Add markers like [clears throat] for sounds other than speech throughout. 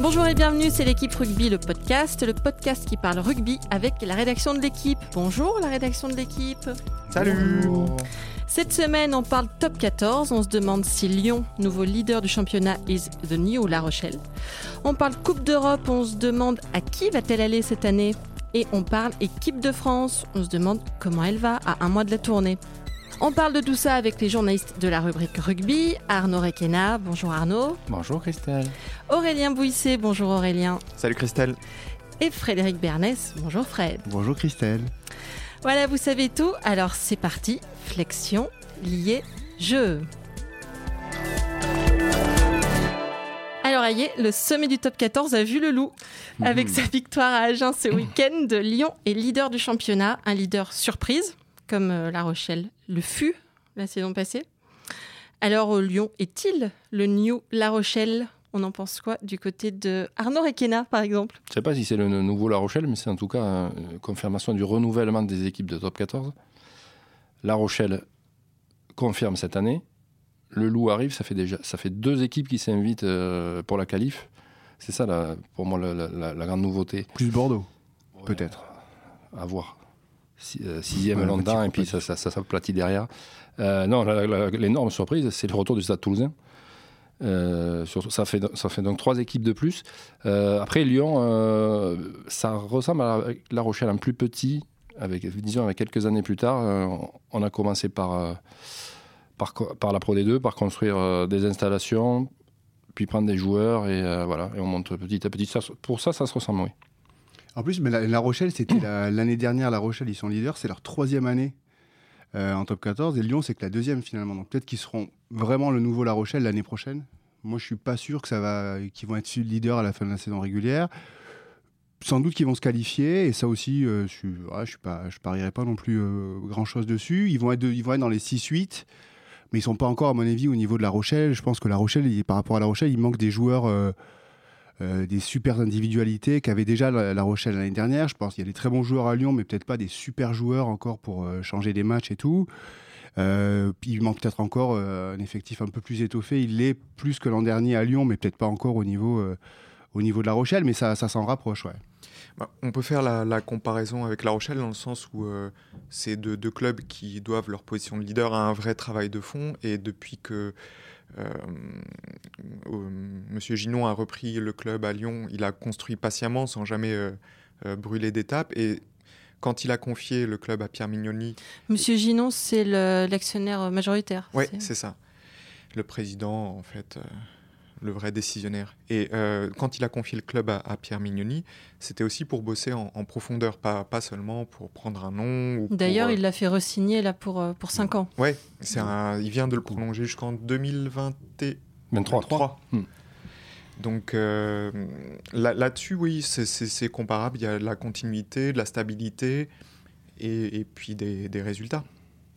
Bonjour et bienvenue, c'est l'équipe rugby, le podcast, le podcast qui parle rugby avec la rédaction de l'équipe. Bonjour la rédaction de l'équipe. Salut Cette semaine, on parle top 14. On se demande si Lyon, nouveau leader du championnat, is the new La Rochelle. On parle Coupe d'Europe. On se demande à qui va-t-elle aller cette année. Et on parle équipe de France. On se demande comment elle va à un mois de la tournée. On parle de tout ça avec les journalistes de la rubrique rugby. Arnaud Requena, bonjour Arnaud. Bonjour Christelle. Aurélien Bouissé, bonjour Aurélien. Salut Christelle. Et Frédéric Bernès, bonjour Fred. Bonjour Christelle. Voilà, vous savez tout. Alors c'est parti. Flexion, lié, jeu. Alors Aïe, le sommet du top 14 a vu le loup. Avec sa victoire à Agen ce [clears throat] week-end, Lyon est leader du championnat, un leader surprise, comme euh, La Rochelle le fut la saison passée. Alors euh, Lyon est-il le new La Rochelle? On en pense quoi du côté de Arnaud Requena, par exemple? Je ne sais pas si c'est le nouveau La Rochelle, mais c'est en tout cas une confirmation du renouvellement des équipes de top 14. La Rochelle confirme cette année. Le Loup arrive, ça fait déjà ça fait deux équipes qui s'invitent euh, pour la qualif. C'est ça, la, pour moi, la, la- la grande nouveauté. Plus Bordeaux, peut-être. À voir. Euh, sixième Ouais, et puis ça, ça, ça s'aplatit derrière. Euh, non, l'énorme surprise, c'est le retour du Stade Toulousain. Euh, sur- ça, fait, ça fait donc trois équipes de plus. Euh, après, Lyon, ça ressemble à la, Rochelle, un plus petit, avec, disons avec quelques années plus tard. on a commencé par, par, la Pro D2, par construire des installations, puis prendre des joueurs, et voilà, et on monte petit à petit. Ça, pour ça, ça se ressemble, oui. En plus, la, Rochelle, c'était la- l'année dernière, La Rochelle, ils sont leaders, c'est leur troisième année euh, en top 14, et Lyon, c'est que la deuxième finalement. Donc peut-être qu'ils seront vraiment le nouveau La Rochelle l'année prochaine. Moi, je suis pas sûr que ça va, qu'ils vont être leaders à la fin de la saison régulière. Sans doute qu'ils vont se qualifier, et ça aussi, euh, je, suis, ouais, je suis pas, parierais pas non plus euh, grand-chose dessus. Ils vont être, dans les 6-8. Mais ils sont pas encore, à mon avis, au niveau de La Rochelle. Je pense que La Rochelle, par rapport à La Rochelle, il manque des joueurs, euh, des super individualités qu'avait déjà La, Rochelle l'année dernière. Je pense qu'il y a des très bons joueurs à Lyon, mais peut-être pas des super joueurs encore pour euh, changer des matchs et tout. Euh, il manque peut-être encore un effectif un peu plus étoffé. Il l'est plus que l'an dernier à Lyon, mais peut-être pas encore au niveau, au niveau de La Rochelle, mais ça, ça s'en rapproche, ouais. Bah, on peut faire la, comparaison avec La Rochelle dans le sens où c'est deux, deux clubs qui doivent leur position de leader à un vrai travail de fond. Et depuis que Monsieur Ginon a repris le club à Lyon, il a construit patiemment sans jamais euh, euh, brûler d'étapes. Et quand il a confié le club à Pierre Mignoni, Monsieur Ginon, c'est l'actionnaire majoritaire. Oui, C'est- ça. Le président, en fait, euh, le vrai décisionnaire. Et euh, quand il a confié le club à, à Pierre Mignoni, c'était aussi pour bosser en, en profondeur, pas, pas seulement pour prendre un nom. D'ailleurs, euh, il l'a fait re-signer là pour, euh, pour 5 ans. Ouais, c'est un, il vient de le prolonger jusqu'en 2023. 23. Hmm. Donc euh, là- là-dessus, oui, c'est- c'est c'est comparable. Il y a de la continuité, de la stabilité et, et puis des, des résultats.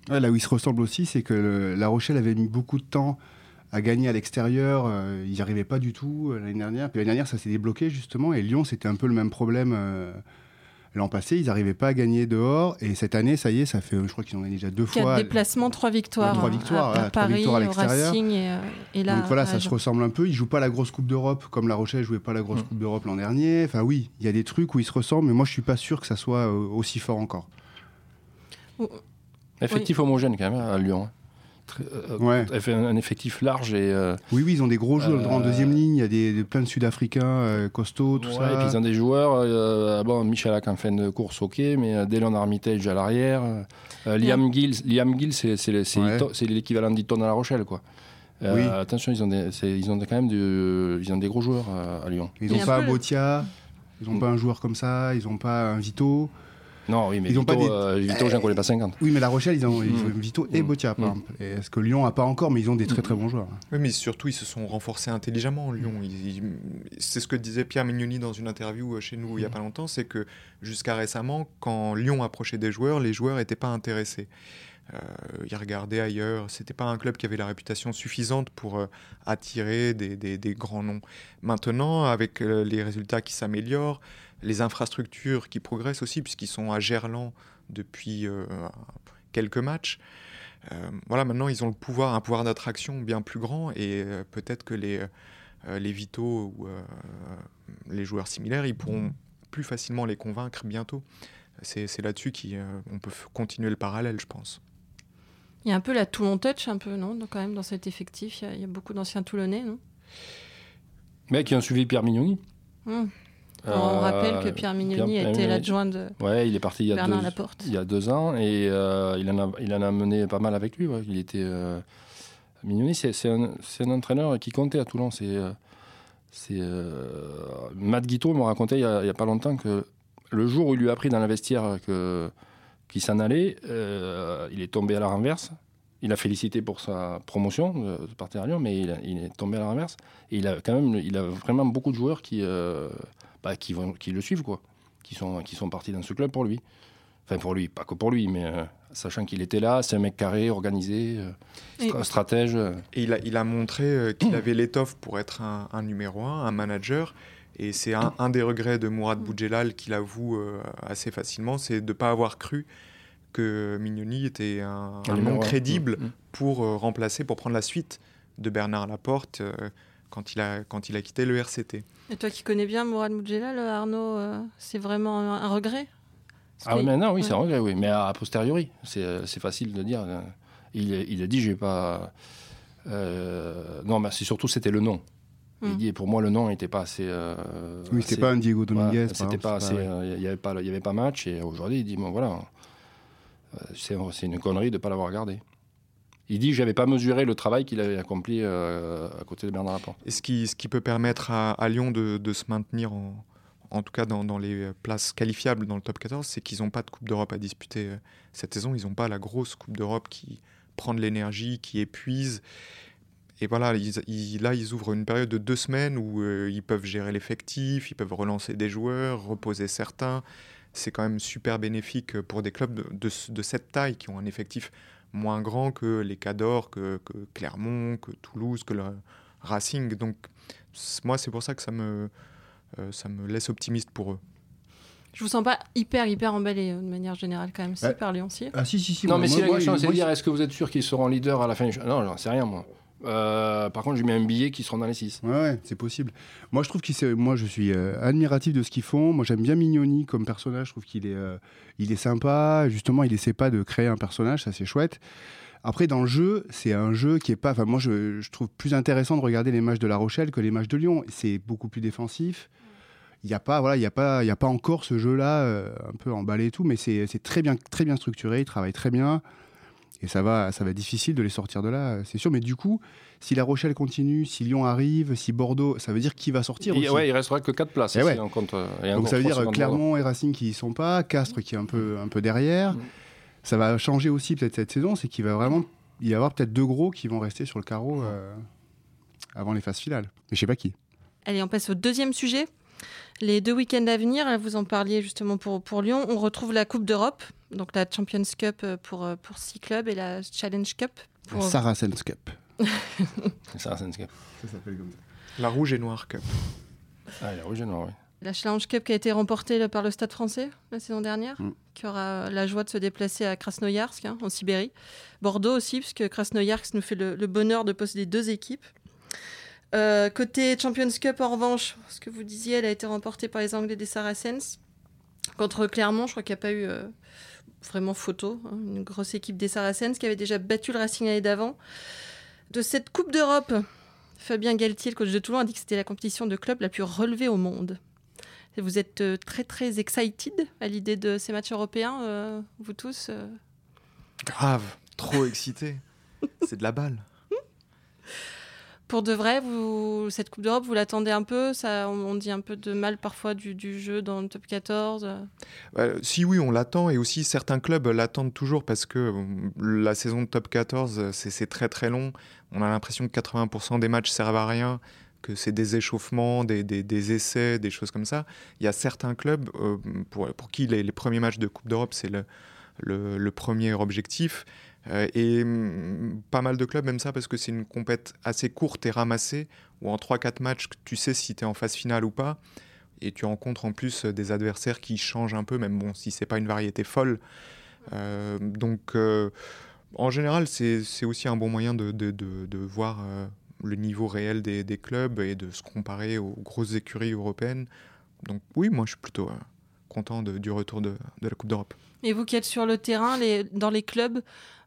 Ouais, là où ils se ressemblent aussi, c'est que le- La Rochelle avait mis beaucoup de temps à gagner à l'extérieur. euh, ils n'y arrivaient pas du tout euh, l'année dernière. Puis l'année dernière, ça s'est débloqué justement. Et Lyon, c'était un peu le même problème euh, l'an passé. Ils n'arrivaient pas à gagner dehors. Et cette année, ça y est, ça fait, je crois qu'ils ont gagné déjà deux Quatre fois. déplacements, trois victoires. Trois hein, victoires, à, à trois Paris, victoires à. Racing et, euh, et là. Donc voilà, ça se ressemble un peu. Ils jouent pas la grosse Coupe d'Europe comme La Rochelle jouait pas la grosse Mm. Coupe d'Europe l'an dernier. Enfin oui, il y a des trucs où ils se ressemblent, mais moi je suis pas sûr que ça soit euh, aussi fort encore. Effectif homogène quand même hein, à Lyon. Très- euh, Ouais. fait un, effectif large et, euh, Oui, oui, ils ont des gros joueurs en Euh, deuxième ligne. Il y a des, des- plein de Sud-Africains euh, costauds, tout ouais, ça. et puis ils ont des joueurs. euh, bon, Michalak en fin de course, ok, mais euh, Delon Armitage à l'arrière. euh, Liam Gill, Liam Gill, c'est c'est- c'est Ouais. Ito- c'est l'équivalent d'Iton à La Rochelle, quoi. Euh, Oui. Attention, ils ont, des, c'est- ils ont quand même du- ils ont des gros joueurs euh, à Lyon. Ils n'ont pas Botia, ils n'ont pas un joueur comme ça, ils n'ont pas un Vito. Non, oui, mais Ils ont Vito, pas des- euh, Vito j'en connais pas 50. Oui, mais La Rochelle, ils ont, ils Mm. ont Vito et Mm. Botia, par Mm. exemple. Et Est-ce que Lyon a pas encore, mais ils ont des très très bons joueurs. Oui, mais surtout, ils se sont renforcés intelligemment, Lyon. Ils- ils- C'est ce que disait Pierre Mignoni dans une interview euh, chez nous il n'y a pas longtemps, c'est que jusqu'à récemment, quand Lyon approchait des joueurs, les joueurs n'étaient pas intéressés. Euh, ils regardaient ailleurs. C'était pas un club qui avait la réputation suffisante pour euh, attirer des, des- des grands noms. Maintenant, avec euh, les résultats qui s'améliorent, les infrastructures qui progressent aussi, puisqu'ils sont à Gerland depuis euh, quelques matchs, euh, voilà, maintenant ils ont le pouvoir, un pouvoir d'attraction bien plus grand et euh, peut-être que les, les Vito ou les joueurs similaires, ils pourront plus facilement les convaincre bientôt. C'est là-dessus qu'on peut continuer le parallèle, je pense. Il y a un peu la Toulon Touch, un peu, non Quand même, dans cet effectif, il y a, beaucoup d'anciens Toulonnais, non? Mais qui ont suivi Pierre Mignoni. On rappelle que Pierre Mignoni était l'adjoint de ouais, il est parti il y a Bernard deux, Laporte. Il y a deux ans et il, en a, il en a mené pas mal avec lui. Il était, Mignoni, c'est un, un, entraîneur qui comptait à Toulon. C'est c'est Matt Guiteau me racontait il n'y a, pas longtemps que le jour où il lui a appris dans la vestiaire que qu'il s'en allait, euh, il est tombé à la renverse. Il a félicité pour sa promotion de partir à Lyon, mais il, est tombé à la renverse. Et il a quand même, il a vraiment beaucoup de joueurs qui, euh, bah, qui, vont, qui le suivent, quoi, qui sont, qui sont partis dans ce club pour lui. Enfin, pour lui, pas que pour lui, mais euh, sachant qu'il était là, c'est un mec carré, organisé, un stratège. Et il a, il a montré qu'il avait l'étoffe pour être un, un, numéro un, un manager. Et c'est un, des regrets de Mourad mm. Boudjelal qu'il avoue euh, assez facilement, c'est de ne pas avoir cru que Mignoni était un, nom crédible mm. pour euh, remplacer, pour prendre la suite de Bernard Laporte euh, quand, il a, quand il a quitté le RCT. Et toi qui connais bien Mourad Boudjelal, Arnaud, c'est vraiment un, regret? Ah oui, mais non, oui, c'est un regret, oui. Mais a posteriori, c'est facile de dire. Il, il a dit, j'ai pas... non, mais c'est surtout, c'était le nom. Il dit, pour moi, le nom n'était pas assez. Euh, oui, c'était pas un Diego Dominguez. c'était pas assez. Il n'y avait, pas, y avait pas match. Et aujourd'hui, il dit, bon, voilà, euh, c'est une connerie de ne pas l'avoir gardé. Il dit, j'avais pas mesuré le travail qu'il avait accompli euh, à côté de Bernard Laporte. Et ce qui, peut permettre à, Lyon de, se maintenir, en, tout cas dans, les places qualifiables dans le top 14, c'est qu'ils n'ont pas de Coupe d'Europe à disputer cette saison. Ils n'ont pas la grosse Coupe d'Europe qui prend de l'énergie, qui épuise. Et voilà, là, ils ouvrent une période de deux semaines où euh, ils peuvent gérer l'effectif, ils peuvent relancer des joueurs, reposer certains. C'est quand même super bénéfique pour des clubs de, cette taille qui ont un effectif moins grand que les Cador, que, que Clermont, que Toulouse, que le Racing. Donc, moi, c'est pour ça que ça me, euh, ça me laisse optimiste pour eux. Je vous sens pas hyper, hyper emballé euh, de manière générale quand même. Si, par Lyon, si. Ah si, si, si. Non, mais si la question, c'est de dire, est-ce que vous êtes sûr qu'ils seront leaders à la fin du... Non, j'en sais rien, moi. Euh, par contre, j'ai mis un billet qui seront dans les 6. Ouais, c'est possible. Moi, je trouve qu'il moi, je suis euh, admiratif de ce qu'ils font. Moi, j'aime bien Mignoni comme personnage. Je trouve qu'il est, euh, il est sympa. Justement, il essaie pas de créer un personnage, ça c'est chouette. Après, dans le jeu, c'est un jeu qui est pas. Enfin, moi, je, trouve plus intéressant de regarder les matchs de La Rochelle que les matchs de Lyon. C'est beaucoup plus défensif. Il n'y a pas, voilà, il y a pas, il y a pas encore ce jeu-là, un peu emballé et tout, mais c'est très bien, très bien structuré. Il travaille très bien. Et ça va, ça va être difficile de les sortir de là, c'est sûr. Mais du coup, si La Rochelle continue, si Lyon arrive, si Bordeaux, ça veut dire qui va sortir il, Ouais, il restera que 4 places. Et compte, euh, Donc ça veut dire Clermont et Racing qui n'y sont pas, Castres qui est un peu, un peu derrière. Mm. Ça va changer aussi peut-être cette saison, c'est qu'il va vraiment y avoir peut-être deux gros qui vont rester sur le carreau euh, avant les phases finales. Mais je sais pas qui. Allez, on passe au deuxième sujet. Les deux week-ends à venir, vous en parliez justement pour, pour Lyon, on retrouve la Coupe d'Europe, donc la Champions Cup euh, pour, euh, pour six clubs et la Challenge Cup. Pour... La Saracens Cup. [laughs] Saracens Cup. Ça s'appelle comme ça. La Rouge et Noire Cup. Ah, la Rouge et Noire, oui. La Challenge Cup qui a été remportée par le Stade français la saison dernière, mm. qui aura la joie de se déplacer à Krasnoyarsk, hein, en Sibérie. Bordeaux aussi, puisque Krasnoyarsk nous fait le, le bonheur de posséder deux équipes. Euh, côté Champions Cup, en revanche, ce que vous disiez, elle a été remportée par les Anglais des Saracens. Contre Clermont, je crois qu'il n'y a pas eu euh, vraiment photo. Hein, une grosse équipe des Saracens qui avait déjà battu le Racing l'année d'avant. De cette Coupe d'Europe, Fabien Galtier, le coach de Toulon, a dit que c'était la compétition de club la plus relevée au monde. vous êtes euh, très très excited à l'idée de ces matchs européens, vous tous Grave, trop excité. C'est de la balle [laughs] pour de vrai, vous, cette Coupe d'Europe, vous l'attendez un peu? Ça, on, dit un peu de mal parfois du, jeu dans le top 14 Si oui, on l'attend et aussi certains clubs l'attendent toujours parce que euh, la saison de top 14, c'est très très long. On a l'impression que 80% des matchs servent à rien que c'est des échauffements, des, essais, des choses comme ça. Il y a certains clubs euh, pour, qui les, premiers matchs de Coupe d'Europe, c'est le, premier objectif. Euh, et mm, pas mal de clubs aiment ça parce que c'est une compète assez courte et ramassée, où en 3-4 matchs, tu sais si tu es en phase finale ou pas. Et tu rencontres en plus des adversaires qui changent un peu, même bon, si c'est pas une variété folle. Euh, donc, euh, en général, c'est aussi un bon moyen de, voir le niveau réel des, clubs et de se comparer aux grosses écuries européennes. Donc oui, moi je suis plutôt euh, content du retour de, la Coupe d'Europe. Et vous qui êtes sur le terrain, dans les clubs,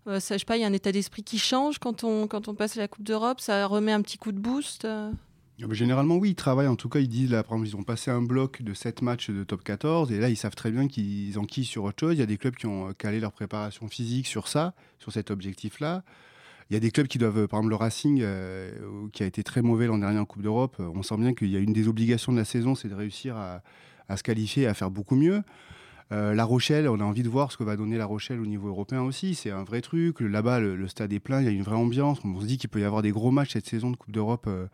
euh, sais pas, il y a un état d'esprit qui change quand on, quand on passe la Coupe d'Europe? Ça remet un petit coup de boost euh? Ah Généralement, oui, ils travaillent. En tout cas, ils disent, là, par exemple, ils ont passé un bloc de 7 matchs de top 14, et là, ils savent très bien qu'ils enquillent sur autre chose. Il y a des clubs qui ont euh, calé leur préparation physique sur ça, sur cet objectif-là. Il y a des clubs qui doivent, par exemple, le Racing, qui a été très mauvais l'an dernier en Coupe d'Europe, on sent bien qu'il y a une des obligations de la saison, c'est de réussir à, à se qualifier et à faire beaucoup mieux. Euh, la Rochelle, on a envie de voir ce que va donner La Rochelle au niveau européen aussi. C'est un vrai truc. Là-bas, le, stade est plein, il y a une vraie ambiance. On se dit qu'il peut y avoir des gros matchs cette saison de Coupe d'Europe euh,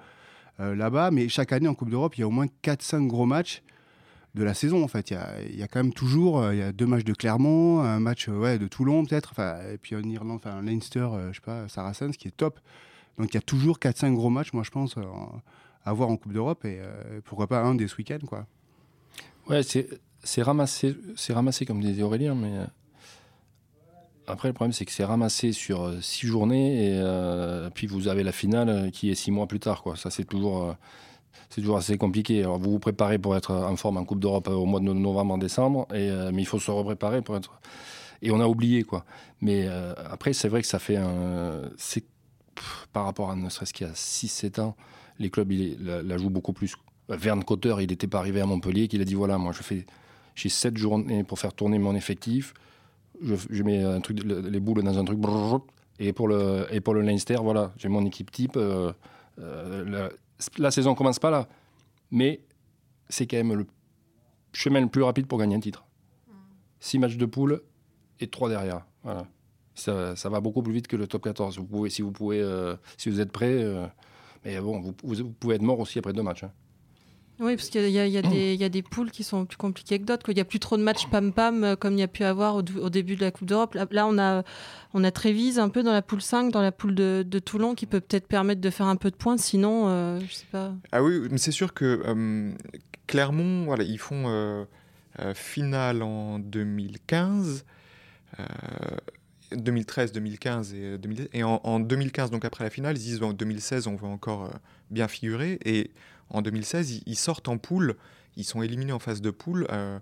euh, là-bas. Mais chaque année en Coupe d'Europe, il y a au moins 4-5 gros matchs de la saison. En fait, il y a, quand même toujours il y a deux matchs de Clermont, un match ouais, de Toulon peut-être, et puis en Irlande, enfin, un Leinster, je sais pas, Saracens, qui est top. Donc il y a toujours 4-5 gros matchs, moi je pense, en- à voir en Coupe d'Europe et pourquoi pas un des ce week-end quoi. Ouais, c'est c'est ramassé, c'est ramassé comme disait Aurélien, mais euh, après le problème c'est que c'est ramassé sur euh, six journées et euh, puis vous avez la finale qui est six mois plus tard, quoi. Ça c'est toujours, c'est toujours assez compliqué. Alors vous vous préparez pour être en forme en Coupe d'Europe au mois de novembre, en décembre, et, mais il faut se repréparer pour être. Et on a oublié quoi. Mais après c'est vrai que ça fait un, c'est par rapport à ne serait-ce qu'il y a 6-7 ans, les clubs ils la, la jouent beaucoup plus. Verne Cotter, il n'était pas arrivé à Montpellier, qu'il a dit voilà, moi je fais, j'ai 7 journées pour faire tourner mon effectif. Je, je mets un truc, le- les boules dans un truc. brrr, Et pour le, et pour le Leinster, voilà, j'ai mon équipe type. euh, euh, la, la saison commence pas là. Mais c'est quand même le chemin le plus rapide pour gagner un titre. 6 matchs de poule et 3 derrière. Voilà. Ça, ça va beaucoup plus vite que le top 14. Vous pouvez, si vous pouvez, euh, si vous êtes prêt. euh, mais bon, vous pouvez être mort aussi après deux matchs. hein. Oui, parce qu'il y, a- des- poules qui sont plus compliquées que d'autres. Il n'y a plus trop de matchs pam-pam euh, comme il y a pu avoir au, début de la Coupe d'Europe. Là, on a, on a Trévise un peu dans la poule 5, dans la poule de, Toulon, qui peut peut-être permettre de faire un peu de points. Sinon, euh, je sais pas. Ah oui, mais c'est sûr que euh, Clermont, voilà, ils font euh, finale en 2015, euh, 2013, 2015 et, 2010. Et en, en 2015, donc après la finale, ils disent en 2016, on va encore bien figurer. Et en 2016, ils, sortent en poule, ils sont éliminés en phase de poule. euh,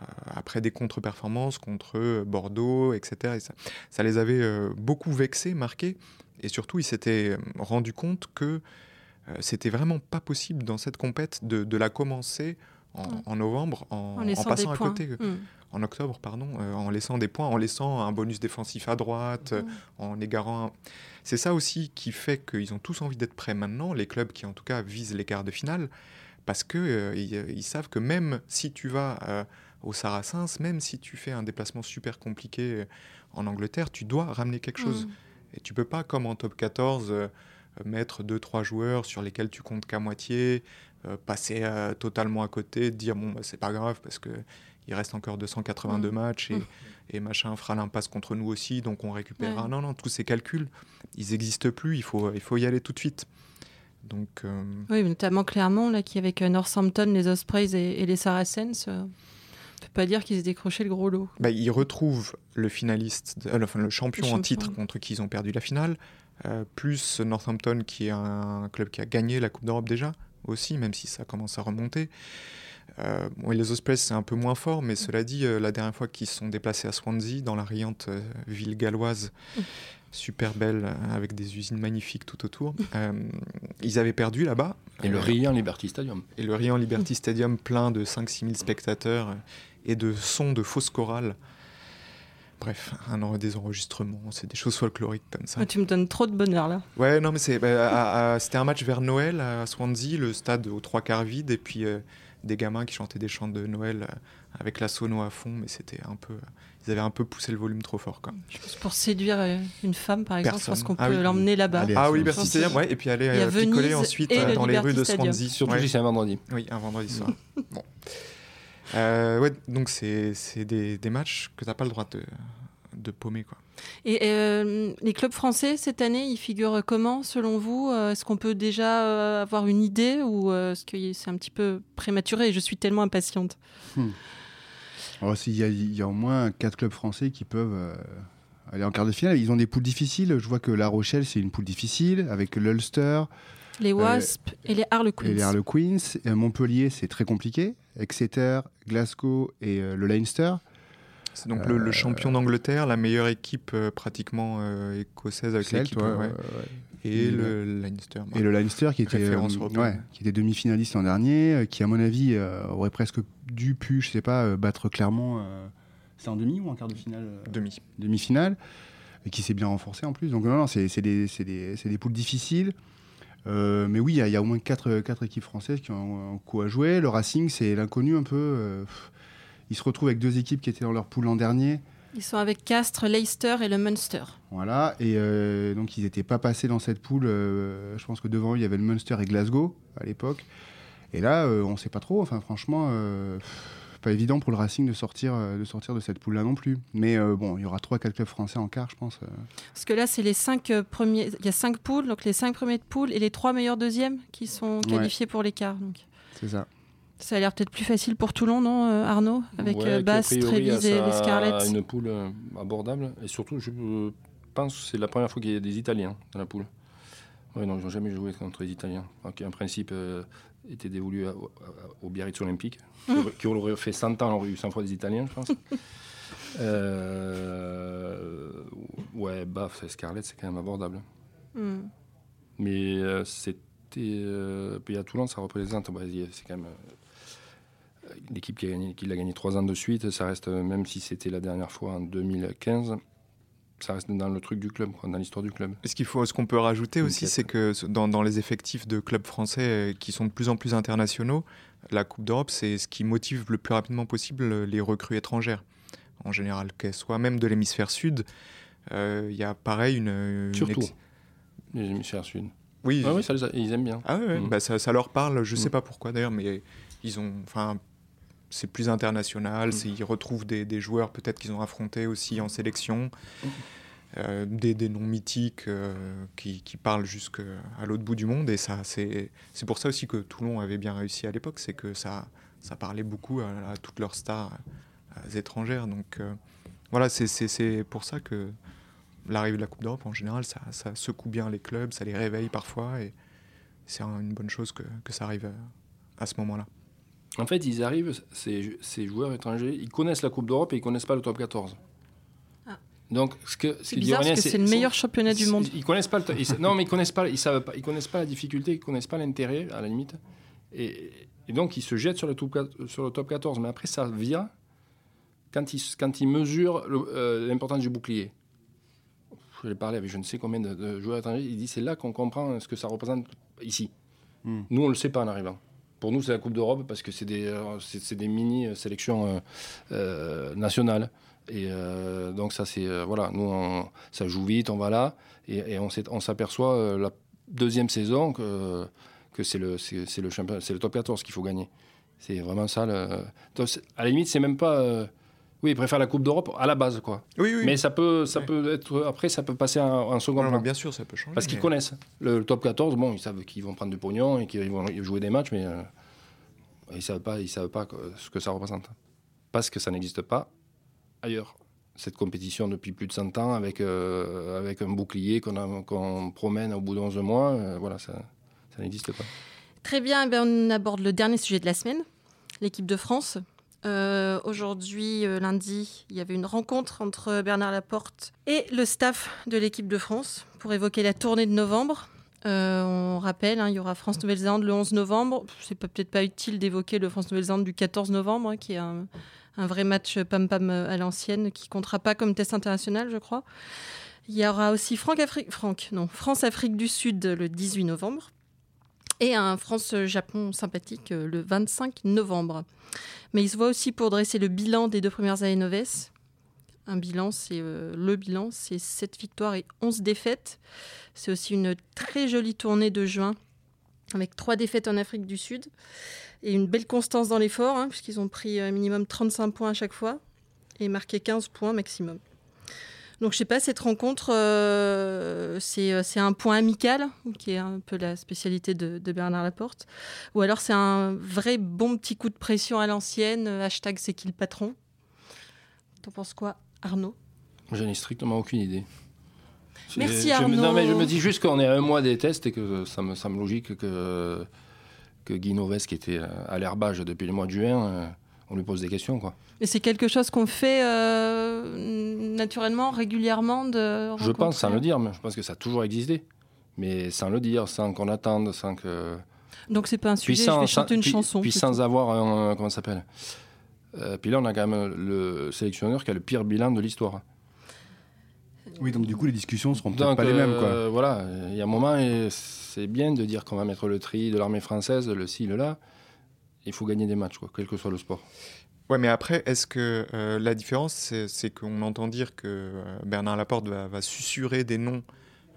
euh, après des contre-performances contre Bordeaux, etc. Et ça, ça les avait euh, beaucoup vexés, marqués. Et surtout, ils s'étaient rendus compte que c'était vraiment pas possible dans cette compète de, de la commencer en, novembre, en, En en laissant passant à côté, Mm. En octobre, pardon, euh, en laissant des points, en laissant un bonus défensif à droite, euh, Mm. en égarant. un- C'est ça aussi qui fait qu'ils ont tous envie d'être prêts maintenant, les clubs qui en tout cas visent les quarts de finale, parce que euh, ils, ils savent que même si tu vas euh, au Saracens, même si tu fais un déplacement super compliqué euh, en Angleterre, tu dois ramener quelque chose. Mm. Et tu peux pas, comme en top 14, euh, mettre deux trois joueurs sur lesquels tu comptes qu'à moitié, euh, passer euh, totalement à côté, dire bon, bah, c'est pas grave parce que il reste encore 282 Mm. matchs et, Mm. et machin fera l'impasse contre nous aussi, donc on récupérera. Ouais. Non, non, tous ces calculs, ils n'existent plus, il faut, il faut y aller tout de suite. Donc, euh, Oui, notamment Clermont, là, qui avec euh, Northampton, les Ospreys et, et les Saracens, euh, on peut pas dire qu'ils aient décroché le gros lot. bah, ils retrouvent le finaliste, de- euh, enfin, le champion Le en champion. titre contre qui ils ont perdu la finale, plus Northampton qui est un club qui a gagné la Coupe d'Europe déjà aussi, même si ça commence à remonter. Euh, bon, les Ospreys, c'est un peu moins fort, mais cela dit, euh, la dernière fois qu'ils se sont déplacés à Swansea, dans la riante euh, ville galloise, Mm. super belle, avec des usines magnifiques tout autour, euh, ils avaient perdu là-bas. Et le Riant Liberty Stadium. et le Riant Liberty Stadium plein de 5-6 000 spectateurs et de sons de fausses chorales. Bref, un, des enregistrements, c'est des choses folkloriques comme ça. Ah, tu me donnes trop de bonheur, là. Ouais, non, mais c'est, bah, à- à- c'était un match vers Noël à Swansea, le stade aux trois quarts vide, et puis euh, des gamins qui chantaient des chants de Noël euh, avec la sono à fond, mais c'était un peu. Ils avaient un peu poussé le volume trop fort, quoi. Je pense pour séduire euh, une femme, par exemple, je pense Personne. qu'on peut Ah oui. l'emmener là-bas. Ah oui. Liberty Stadium, ouais, et puis aller euh, picoler ensuite euh, le dans les rues de Stadium. Swansea. Surtout Ouais. si c'est un vendredi. Oui, un vendredi soir. [laughs] bon. Euh, ouais, donc c'est c'est des, des matchs que t'as pas le droit de, de paumer, quoi. Et euh, les clubs français, cette année, ils figurent comment, selon vous Euh, Est-ce qu'on peut déjà euh, avoir une idée ou euh, est-ce que c'est un petit peu prématuré je suis tellement impatiente? Alors, y, a- il y a au moins quatre clubs français qui peuvent euh, aller en quart de finale. Ils ont des poules difficiles. Je vois que La Rochelle, c'est une poule difficile avec l'Ulster. Les Wasps et les Harlequins. Et les Harlequins. Et Montpellier, c'est très compliqué. Exeter, Glasgow et le Leinster. C'est donc le, champion d'Angleterre, la meilleure équipe pratiquement écossaise avec l'équipe. Ouais, et le Leinster. Et le Leinster qui était, qui était demi-finaliste l'an dernier, qui à mon avis aurait presque dû pu, je sais pas, battre clairement c'est en demi ou en quart de finale Demi. Demi-finale, et qui s'est bien renforcé en plus. Donc non, non c'est des, des, des, poules difficiles. Euh, mais oui, il y, a au moins 4, quatre équipes françaises qui ont un coup à jouer. Le Racing, c'est l'inconnu un peu. Euh, ils se retrouvent avec deux équipes qui étaient dans leur poule l'an dernier. Ils sont avec Castres, Leicester et le Munster. Voilà, et euh, donc ils n'étaient pas passés dans cette poule. je pense que devant eux, il y avait le Munster et Glasgow à l'époque. Et là, on ne sait pas trop. Enfin, franchement, pas évident pour le Racing de sortir, euh, de, sortir de cette poule-là non plus. Mais euh, bon, il y aura 3-4 clubs français en quart, je pense. Euh. Parce que là, c'est les 5 premiers. Il y a 5 poules, donc les 5 premiers de poule et les 3 meilleurs deuxièmes qui sont qualifiés pour les quarts. C'est ça. Ça a l'air peut-être plus facile pour Toulon, non, Arnaud Avec ouais, Basse, Trévise et les Scarlets. une poule abordable. Et surtout, je pense que c'est la première fois qu'il y a des Italiens dans la poule. Oui, non, ils n'ont jamais joué contre les Italiens. Donc, en principe, était dévolu au Biarritz Olympique, qui aurait fait 100 ans, aurait eu 100 fois des Italiens, je pense. [laughs] euh, ouais, baf, Scarlett, c'est quand même abordable. Hmm. Mais euh, c'était. Euh, puis à Toulon, ça représente. Bah, c'est quand même. Euh, l'équipe qui, l'a gagné trois ans de suite, ça reste, même si c'était la dernière fois en 2015, ça reste dans le truc du club, dans l'histoire du club. Ce qu'il faut, ce qu'on peut rajouter aussi, c'est que dans, dans, les effectifs de clubs français euh, qui sont de plus en plus internationaux, la Coupe d'Europe, c'est ce qui motive le plus rapidement possible les recrues étrangères, en général, qu'elles soient même de l'hémisphère sud. Euh, il y a pareil une. Surtout les hémisphères sud. Oui, ah oui ça, ils aiment bien. Ah ouais, mm. bah ça, ça, leur parle, je ne sais mm. pas pourquoi d'ailleurs, mais ils ont. Enfin, c'est plus international, mm. ils retrouvent des, joueurs peut-être qu'ils ont affrontés aussi en sélection, mm. euh, des, noms mythiques euh, qui, parlent jusqu'à l'autre bout du monde. Et ça, c'est pour ça aussi que Toulon avait bien réussi à l'époque, c'est que ça, ça parlait beaucoup à, toutes leurs stars étrangères. Donc euh, voilà, c'est pour ça que l'arrivée de la Coupe d'Europe, en général, ça, ça, secoue bien les clubs, ça les réveille parfois. Et c'est une bonne chose que, que ça arrive à ce moment-là. En fait, ils arrivent, ces, joueurs étrangers, ils connaissent la Coupe d'Europe et ils connaissent pas le top 14. Ah. Donc, ce que c'est bizarre parce que c'est le meilleur championnat du monde. Ils connaissent pas le, non, mais ils connaissent pas, ils savent pas, ils connaissent pas la difficulté, ils connaissent pas l'intérêt à la limite, et, donc ils se jettent sur le top, sur le top 14. Mais après, ça vient quand ils, quand ils mesurent euh, l'importance du bouclier. Je l'ai parlé avec je ne sais combien de, joueurs étrangers. Il dit c'est là qu'on comprend ce que ça représente ici. Hmm. Nous, on le sait pas en arrivant. Pour nous, c'est la Coupe d'Europe parce que c'est des, euh, des mini-sélections euh, euh, nationales. Et donc, ça, c'est. voilà, nous, ça joue vite, on va là. Et, on, on s'aperçoit la deuxième saison que, que c'est, le, le, le top 14 qu'il faut gagner. C'est vraiment ça. Le... à la limite, c'est même pas. Oui, ils préfèrent la Coupe d'Europe à la base, quoi. Oui, oui. Mais ça peut, ça peut être après, ça peut passer en, second plan. Bien sûr, ça peut changer. Parce qu'ils connaissent le, top 14. Bon, ils savent qu'ils vont prendre du pognon et qu'ils vont jouer des matchs, mais euh, ils savent pas, ils savent pas ce que ça représente. Parce que ça n'existe pas ailleurs. Cette compétition depuis plus de 100 ans avec euh, avec un bouclier qu'on promène au bout de 11 mois, euh, voilà, ça, ça n'existe pas. Très bien, eh bien, on aborde le dernier sujet de la semaine, l'équipe de France. Euh, aujourd'hui, euh, lundi, il y avait une rencontre entre Bernard Laporte et le staff de l'équipe de France pour évoquer la tournée de novembre. Euh, on rappelle, hein, il y aura France-Nouvelle-Zélande le 11 novembre. C'est peut-être pas utile d'évoquer le France-Nouvelle-Zélande du 14 novembre, hein, qui est un, vrai match pam-pam à l'ancienne, qui comptera pas comme test international, je crois. Il y aura aussi France-Afrique du Sud le 18 novembre et un France-Japon sympathique le 25 novembre. Mais il se voit aussi pour dresser le bilan des deux premières années Noves. Un bilan, c'est euh, le bilan, c'est 7 victoires et 11 défaites. C'est aussi une très jolie tournée de juin avec trois défaites en Afrique du Sud et une belle constance dans l'effort, hein, puisqu'ils ont pris un minimum 35 points à chaque fois et marqué 15 points maximum. Donc je sais pas, cette rencontre, euh, euh, c'est un point amical, qui est un peu la spécialité de, Bernard Laporte, ou alors c'est un vrai bon petit coup de pression à l'ancienne, euh, hashtag c'est qui le patron T'en penses quoi, Arnaud? Je n'ai strictement aucune idée. Merci je, Arnaud. non, mais je me dis juste qu'on est à un mois des tests et que ça me semble logique que, que Guy Noves, qui était à l'herbage depuis le mois de juin, on lui pose des questions. Quoi. Et c'est quelque chose qu'on fait euh, naturellement, régulièrement de Je pense sans le dire, mais je pense que ça a toujours existé. Mais sans le dire, sans qu'on attende, sans que. Donc c'est pas un Puis sujet, sans, je vais sans- une puis- chanson. Puis plutôt. sans avoir un. Comment ça s'appelle Euh, Puis là, on a quand même le sélectionneur qui a le pire bilan de l'histoire. Oui, donc du coup, les discussions seront peut-être Donc, pas les mêmes. Quoi. euh, voilà, il y a un moment, et c'est bien de dire qu'on va mettre le tri de l'armée française, le ci, le là. Il faut gagner des matchs, quoi, quel que soit le sport. Ouais, mais après, est-ce que euh, la différence, c'est c'est qu'on entend dire que euh, Bernard Laporte va, va susurrer des noms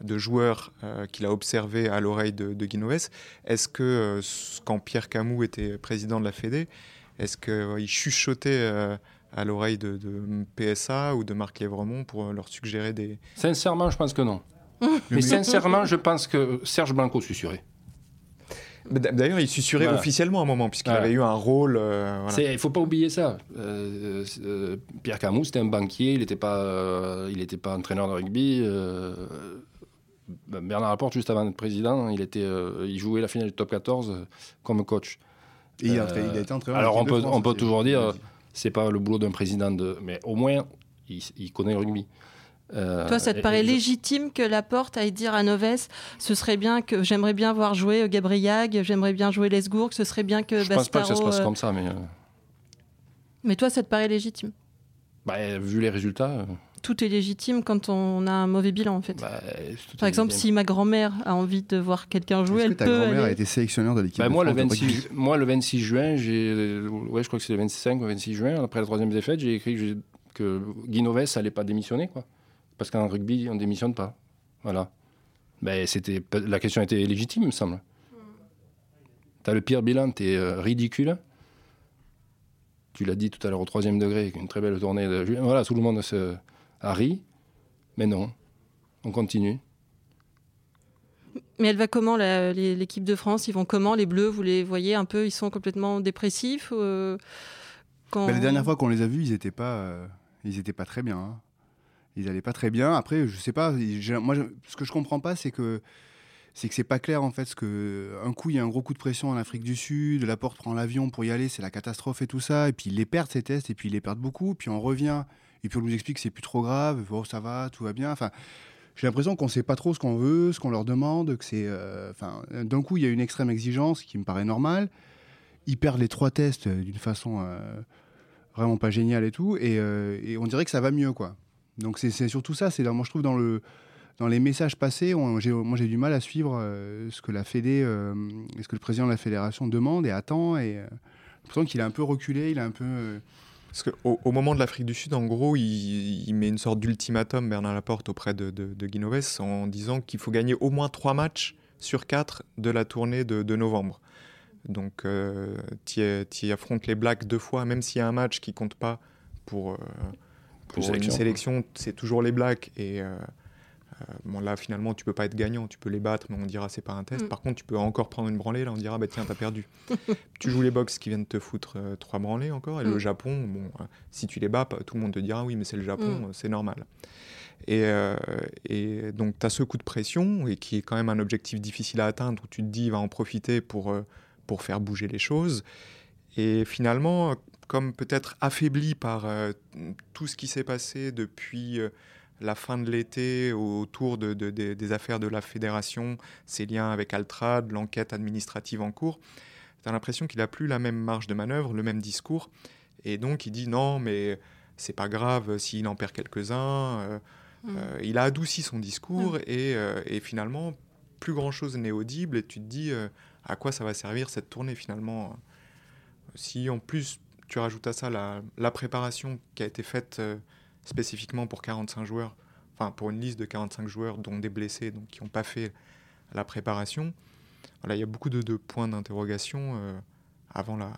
de joueurs euh, qu'il a observés à l'oreille de, de Guinoves Est-ce que euh, quand Pierre Camus était président de la Fédé, est-ce qu'il chuchotait euh, à l'oreille de, de PSA ou de Marc Lévremont pour leur suggérer des... Sincèrement, je pense que non. [laughs] Mais sincèrement, je pense que Serge Blanco susurrait. D'ailleurs, il susurrait Voilà. officiellement à un moment, puisqu'il Voilà. avait eu un rôle... euh, voilà. Il ne faut pas oublier ça. Euh, euh, Pierre Camus, c'était un banquier, il n'était pas, euh, il était pas entraîneur de rugby. Bernard Laporte, juste avant d'être président, il, était, euh, il jouait la finale du top 14 euh, comme coach. Et il, a, Euh, il a été entraîneur. alors on de peut- France on peut toujours dire- C'est pas le boulot d'un président, de, mais au moins, il, il connaît le rugby. Euh, Toi, ça te paraît légitime que Laporte aille dire à Noves ce serait bien que j'aimerais bien voir jouer euh, Gabriag, j'aimerais bien jouer Lesgourg, ce serait bien que Je pense pas que ça se Bastaro. passe euh, comme ça, mais euh, Mais toi, ça te paraît légitime? Bah, vu les résultats, Tout est légitime quand on a un mauvais bilan, en fait. bah, Par exemple, si ma grand-mère a envie de voir quelqu'un jouer, Est-ce que elle ta peut grand-mère a été sélectionneur de l'équipe Bah, de moi, le France de 26, rugby? moi, le 26 juin, j'ai, ouais, je crois que c'est le 25 ou 26 juin, après la troisième défaite, j'ai écrit que, que Guy Noves n'allait pas démissionner, quoi. Parce qu'en rugby, on démissionne pas. Voilà. Ben, c'était, la question était légitime, il me semble. T'as le pire bilan, t'es euh, ridicule. Tu l'as dit tout à l'heure au troisième degré, avec une très belle tournée de juin. Voilà, tout le monde se a ri. Mais non, on continue. Mais elle va comment, la- l'équipe de France? Ils vont comment, les Bleus Vous les voyez un peu Ils sont complètement dépressifs euh, quand... La dernière fois qu'on les a vus, ils n'étaient pas, euh, ils étaient pas très bien. hein. Ils allaient pas très bien. Après, je sais pas. Moi, ce que je comprends pas, c'est que c'est que c'est pas clair en fait. Ce que un coup, il y a un gros coup de pression en Afrique du Sud. La porte prend l'avion pour y aller, c'est la catastrophe et tout ça. Et puis ils les perdent ces tests, et puis ils les perdent beaucoup. Puis on revient, et puis on nous explique que c'est plus trop grave. Oh, ça va, tout va bien. Enfin. J'ai l'impression qu'on sait pas trop ce qu'on veut, ce qu'on leur demande, que c'est, euh, enfin, d'un coup il y a une extrême exigence qui me paraît normale. Ils perdent les trois tests euh, d'une façon euh, vraiment pas géniale et tout, et, et on dirait que ça va mieux, quoi. Donc c'est surtout ça. C'est moi je trouve dans le dans les messages passés, moi j'ai du mal à suivre euh, ce que la Fédé, euh, ce que le président de la fédération demande et attend, et euh, l'impression qu'il a un peu reculé, il a un peu. euh, Parce qu'au au moment de l'Afrique du Sud, en gros, il, met une sorte d'ultimatum, Bernard Laporte, auprès de, de, de Guy Noves, en disant qu'il faut gagner au moins trois matchs sur quatre de la tournée de, novembre. Donc, euh, tu affrontes les Blacks deux fois, même s'il y a un match qui compte pas pour, pour Une une sélection, c'est toujours les Blacks. Et euh, euh, bon, là, finalement, tu peux pas être gagnant, tu peux les battre, mais on dira c'est pas un test. Mm. Par contre, tu peux encore prendre une branlée, là, on dira bah tiens, t'as perdu. [laughs] tu joues les box qui viennent te foutre euh, trois branlées encore, et Mm. le Japon, bon, euh, si tu les bats, tout le monde te dira oui, mais c'est le Japon, Mm. euh, c'est normal. Et, euh, et donc, tu as ce coup de pression, et qui est quand même un objectif difficile à atteindre, où tu te dis, va en profiter pour, euh, pour faire bouger les choses. Et finalement, comme peut-être affaibli par euh, tout ce qui s'est passé depuis euh, la fin de l'été autour de, de- de- des affaires de la fédération, ses liens avec Altrad, l'enquête administrative en cours, tu as l'impression qu'il n'a plus la même marge de manœuvre, le même discours. Et donc, il dit non, mais c'est pas grave s'il en perd quelques-uns. euh, Mm. euh, il a adouci son discours et, euh, et finalement, plus grand-chose n'est audible et tu te dis euh, à quoi ça va servir cette tournée finalement? Si en plus tu rajoutes à ça la, la préparation qui a été faite euh, spécifiquement pour 45 joueurs, enfin pour une liste de 45 joueurs dont des blessés donc qui n'ont pas fait la préparation, voilà, il y a beaucoup de, de points d'interrogation euh, avant la,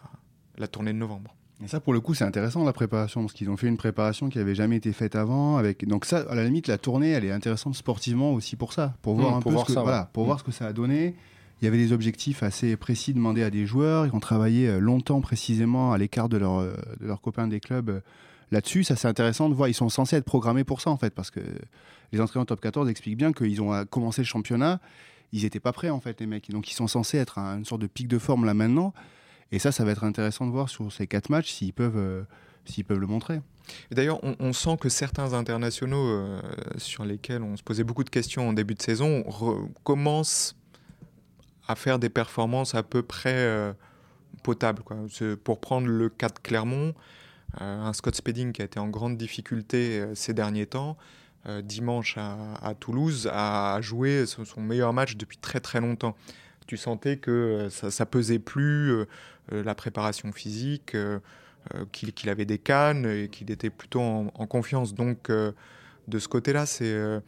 la tournée de novembre. Et ça, pour le coup, c'est intéressant la préparation, parce qu'ils ont fait une préparation qui n'avait jamais été faite avant. Avec... Donc ça, à la limite, la tournée, elle est intéressante sportivement aussi pour ça, pour voir Mmh, un pour peu voir ce que, ça, ouais. voilà, pour Mmh. voir ce que ça a donné. Il y avait des objectifs assez précis demandés à des joueurs. Ils ont travaillé euh, longtemps, précisément, à l'écart de, leur, euh, de leurs copains des clubs, euh, là-dessus, ça c'est intéressant de voir. Ils sont censés être programmés pour ça en fait, parce que les entraîneurs top 14 expliquent bien qu'ils ont commencé le championnat, ils n'étaient pas prêts en fait les mecs, donc ils sont censés être à une sorte de pic de forme là maintenant. Et ça, ça va être intéressant de voir sur ces quatre matchs s'ils peuvent, peuvent le montrer. D'ailleurs, on, sent que certains internationaux sur lesquels on se posait beaucoup de questions en début de saison commencent à faire des performances à peu près euh, potables. Quoi. Pour prendre le cas de Clermont, euh, un Scott Spedding qui a été en grande difficulté euh, ces derniers temps, dimanche à, Toulouse, a joué son meilleur match depuis très très longtemps. Tu sentais que ça, ça pesait plus la préparation physique, qu'il qu avait des cannes et qu'il était plutôt en, en confiance. Donc de ce côté-là, c'est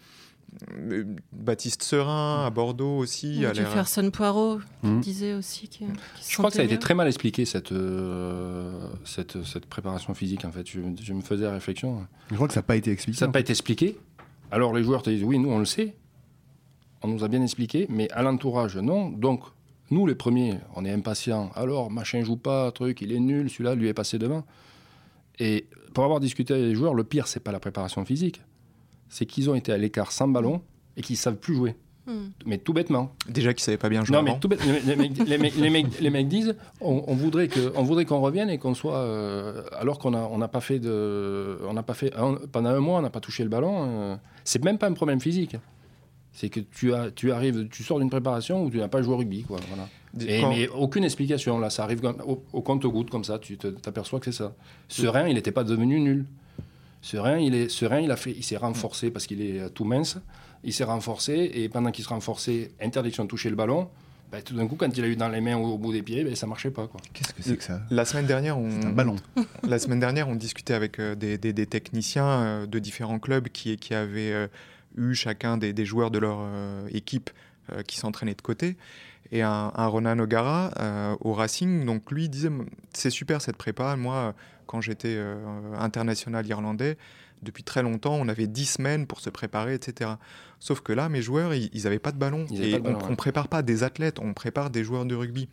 Baptiste Serin à Bordeaux aussi. Jefferson Poirot mmh. disait aussi. Qu je crois que ça a été très mal expliqué cette, euh, cette, cette, préparation physique en fait. Je, je, me faisais la réflexion. Je crois que ça n'a pas été expliqué. Ça n'a pas été expliqué. Alors les joueurs te disent oui, nous on le sait, on nous a bien expliqué, mais à l'entourage non. Donc nous les premiers, on est impatients. Alors machin joue pas, truc, il est nul, celui-là lui est passé devant. Et pour avoir discuté avec les joueurs, le pire c'est pas la préparation physique c'est qu'ils ont été à l'écart sans ballon et qu'ils ne savent plus jouer. Mm. Mais tout bêtement. Déjà qu'ils ne savaient pas bien jouer. Non, mais tout bête, les, mecs, les, mecs, les, mecs, les, mecs, disent on, on voudrait qu'on revienne et qu'on soit. Euh, alors qu'on n'a on pas fait de. On n'a pas fait. Un, pendant un mois, on n'a pas touché le ballon. Euh, c'est même pas un problème physique. C'est que tu, as, tu arrives, tu sors d'une préparation où tu n'as pas joué au rugby. Quoi, voilà. Et, Quand... Mais aucune explication. Là, ça arrive au, au compte-goutte comme ça. Tu t'aperçois que c'est ça. Serein, il n'était pas devenu nul. Serein, il est serein, il a fait, il s'est renforcé parce qu'il est tout mince. Il s'est renforcé et pendant qu'il se renforçait, interdiction de toucher le ballon. Bah, tout d'un coup, quand il a eu dans les mains ou au bout des pieds, bah, ça marchait pas. Qu'est-ce que c'est que ça? La semaine dernière, on un ballon. [laughs] la semaine dernière, on discutait avec euh, des, des, des, techniciens euh, de différents clubs qui, qui avaient euh, eu chacun des, des, joueurs de leur euh, équipe euh, qui s'entraînaient de côté. Et un, un Ronan O'Gara euh, au Racing, donc lui disait c'est super cette prépa. Moi, quand j'étais euh, international irlandais, depuis très longtemps, on avait 10 semaines pour se préparer, etc. Sauf que là, mes joueurs, ils n'avaient pas de ballon. Ils et pas de ballon, on ouais. ne prépare pas des athlètes, on prépare des joueurs de rugby.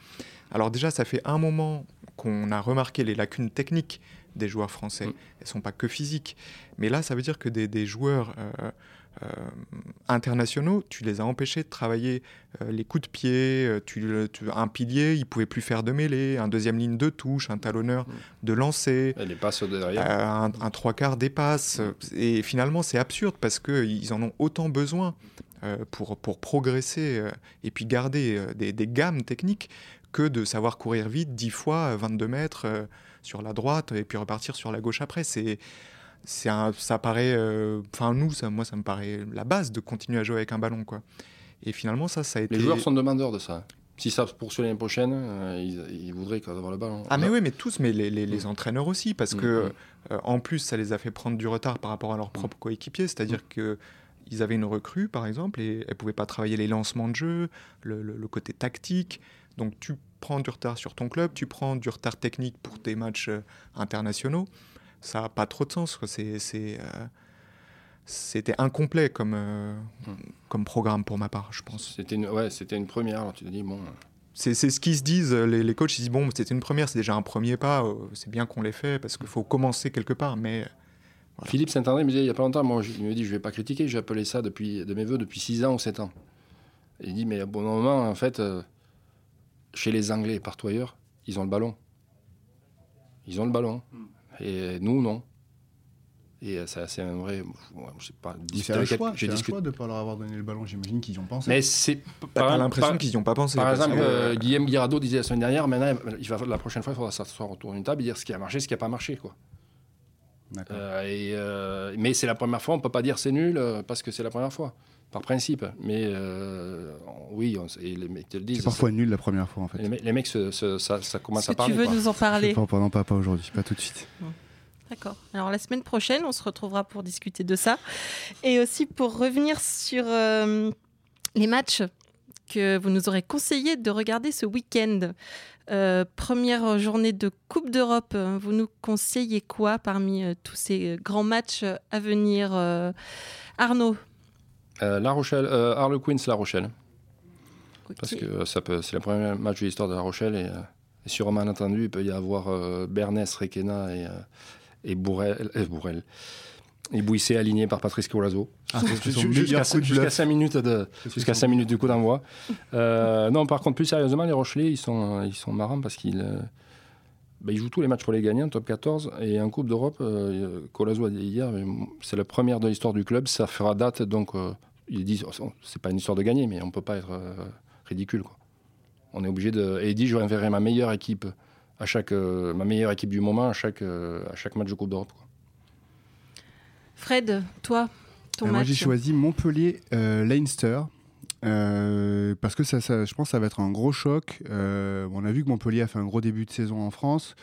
Alors déjà, ça fait un moment qu'on a remarqué les lacunes techniques des joueurs français. Mm. Elles ne sont pas que physiques. Mais là, ça veut dire que des, des joueurs... Euh, internationaux, tu les as empêchés de travailler euh, les coups de pied, euh, tu, tu, un pilier, il pouvait plus faire de mêlée, un deuxième ligne de touche, un talonneur mmh. de lancer, les passes derrière, un, un, trois quarts des passes, mmh. et finalement c'est absurde parce qu'ils en ont autant besoin pour, pour progresser et puis garder des, des, gammes techniques que de savoir courir vite 10 fois 22 mètres sur la droite et puis repartir sur la gauche après. C'est un, ça paraît, enfin euh, nous, ça, moi, ça me paraît la base de continuer à jouer avec un ballon, quoi. Et finalement, ça, ça a été. Les joueurs sont demandeurs de ça. Si ça se poursuit l'année prochaine, euh, ils, ils, voudraient avoir le ballon. Ah mais oui, mais tous, mais les, les, les entraîneurs aussi, parce mmh. que euh, en plus, ça les a fait prendre du retard par rapport à leurs propres coéquipiers, c'est-à-dire que ils avaient une recrue, par exemple, et elle pouvait pas travailler les lancements de jeu, le, le, le côté tactique. Donc tu prends du retard sur ton club, tu prends du retard technique pour tes matchs internationaux ça n'a pas trop de sens. Euh, c'était incomplet comme, euh, mmh. comme programme pour ma part, je pense. C'était une, ouais, c'était une première. Alors tu te dis, bon. C'est, c'est ce qu'ils se disent, les, les coachs, ils disent, bon, c'était une première, c'est déjà un premier pas, euh, c'est bien qu'on l'ait fait, parce qu'il faut commencer quelque part, mais... Voilà. Philippe Saint-André me disait il n'y a pas longtemps, moi, je, il me dit, je ne vais pas critiquer, j'ai appelé ça depuis, de mes voeux depuis 6 ans ou 7 ans. Et il dit, mais à bon moment, en fait, euh, chez les Anglais, partout ailleurs, ils ont le ballon. Ils ont le ballon. Mmh. Et nous, non. Et c'est un vrai. Je sais pas. C'est un choix, j'ai discuté... un choix de ne pas leur avoir donné le ballon. J'imagine qu'ils y ont pensé. Mais c'est. T'as l'impression qu'ils n'y ont pas pensé. Par exemple, euh, Guillaume Guirado disait la semaine dernière maintenant, il va, la prochaine fois, il faudra s'asseoir autour d'une table et dire ce qui a marché, ce qui n'a pas marché. Quoi. Euh, et, euh, mais c'est la première fois, on ne peut pas dire c'est nul euh, parce que c'est la première fois, par principe. Mais euh, oui, on, et les mecs te le disent. C'est parfois ça, nul la première fois en fait. Les, mecs, les mecs se, se, ça, ça, commence à parler. Tu veux quoi. nous en parler [laughs] pas, Non, pas, pas aujourd'hui, pas tout de suite. D'accord. Alors la semaine prochaine, on se retrouvera pour discuter de ça. Et aussi pour revenir sur euh, les matchs que vous nous aurez conseillé de regarder ce week-end. Euh, première journée de Coupe d'Europe, vous nous conseillez quoi parmi euh, tous ces grands matchs à venir euh, Arnaud? La Rochelle, Harlequins, La Rochelle. Okay. Parce que ça peut, c'est le premier match de l'histoire de La Rochelle et, et sur un malentendu, il peut y avoir Bernès, Requena et et Bourrel, euh, Bourrel et Bouissé aligné par Patrice Colazo. Ah, Jusqu'à meilleur coup de jusqu'à bluff. 5 minutes de C'est jusqu'à son- 5 minutes du coup d'envoi. Euh, non, par contre, plus sérieusement, les Rochelais, ils sont, ils sont marrants parce qu'ils euh, bah, ils jouent tous les matchs pour les gagner en top 14 et en Coupe d'Europe. Euh, Colazo a dit hier, c'est la première de l'histoire du club, ça fera date donc. euh, ils disent, oh, c'est pas une histoire de gagner, mais on peut pas être euh, ridicule. Quoi. On est obligé de. Et il dit, je verrai ma meilleure équipe à chaque, euh, ma meilleure équipe du moment à chaque, euh, à chaque match de Coupe d'Europe. quoi. Fred, toi, ton Euh, moi, match. j'ai choisi Montpellier-Leinster. Euh, parce que ça, ça- je pense que ça va être un gros choc. Euh, on a vu que Montpellier a fait un gros début de saison en France.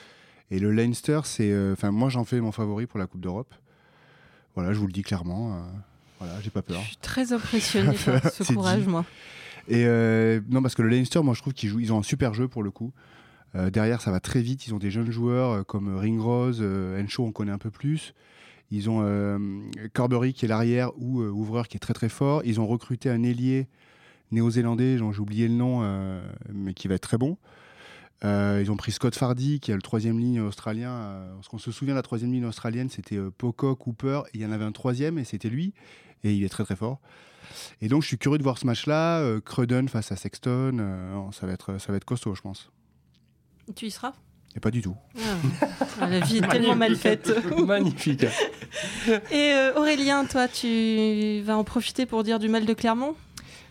Et le Leinster, c'est. euh, moi, j'en fais mon favori pour la Coupe d'Europe. Voilà, je vous le dis clairement. voilà, j'ai pas peur. Je suis très impressionnée [laughs] par ce courage, dit. moi. Et non, parce que le Leinster, moi, je trouve qu'ils jouent, ils ont un super jeu pour le coup. Derrière, ça va très vite. Ils ont des jeunes joueurs comme Ringrose, Henshaw, on connaît un peu plus. Ils ont Carberry qui est l'arrière ou ouvreur qui est très très fort. Ils ont recruté un ailier néo-zélandais, j'ai oublié le nom, euh, mais qui va être très bon. Euh, ils ont pris Scott Fardy, qui est le troisième ligne australien. euh, parce qu'on se souvient, la troisième ligne australienne, c'était euh, Pocock, Cooper, et il y en avait un troisième, et c'était lui. Et il est très très fort. Et donc, je suis curieux de voir ce match-là. Euh, Cruden face à Sexton, euh, non, ça, va être, ça va être costaud, je pense. Tu y seras? Et pas du tout. Ah, La vie est tellement mal faite. [laughs] Magnifique. Et euh, Aurélien, toi, tu vas en profiter pour dire du mal de Clermont?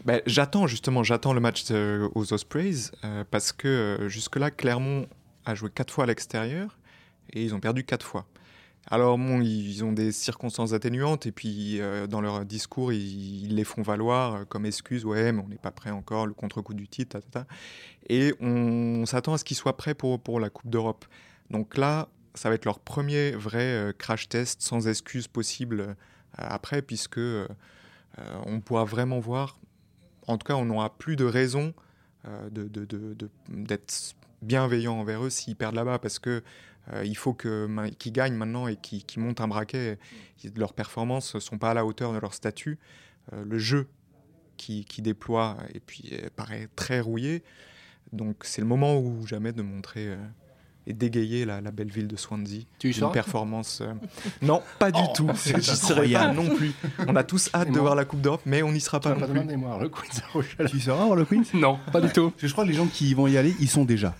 Ben, j'attends justement, j'attends le match euh, aux Ospreys euh, parce que euh, jusque-là, Clermont a joué quatre fois à l'extérieur et ils ont perdu quatre fois. Alors ils ont des circonstances atténuantes et puis dans leur discours, ils, les font valoir comme excuse. Ouais, mais on n'est pas prêt encore, le contre-coup du titre, ta. Et on, s'attend à ce qu'ils soient prêts pour, pour la Coupe d'Europe. Donc là, ça va être leur premier vrai crash test sans excuse possible après, puisque on pourra vraiment voir en tout cas, on n'aura plus de raison euh, d'être bienveillant envers eux s'ils perdent là-bas, parce que euh, il faut qu'ils gagnent maintenant et qu'ils montent un braquet. Leurs performances ne sont pas à la hauteur de leur statut. Euh, le jeu qui, qui déploie et puis paraît très rouillé. Donc c'est le moment ou jamais de montrer et d'égayer la, la belle ville de Swansea. Tu Une performance. euh, Non, pas du Oh, tout. c'est J'y serai pas non plus. On a tous hâte Et de moi voir la Coupe d'Europe, mais on n'y sera pas non plus. Demandez-moi, le Queen's Rochelle. [laughs] Tu seras voir le Queens? Non, pas du tout. Parce que je crois que les gens qui vont y aller, ils sont déjà.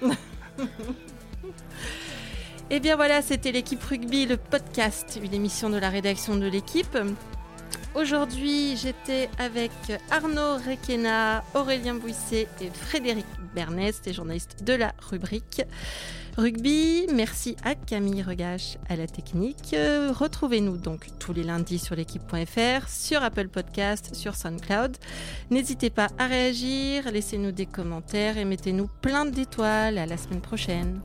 [laughs] Eh bien voilà, c'était l'équipe rugby, le podcast, une émission de la rédaction de l'équipe. Aujourd'hui, j'étais avec Arnaud Requena, Aurélien Bouisset et Frédéric Bernest, les journalistes de la rubrique Rugby. Merci à Camille Regache à la technique. Euh, Retrouvez-nous donc tous les lundis sur l'équipe.fr, sur Apple Podcast, sur SoundCloud. N'hésitez pas à réagir, laissez-nous des commentaires et mettez-nous plein d'étoiles. À la semaine prochaine.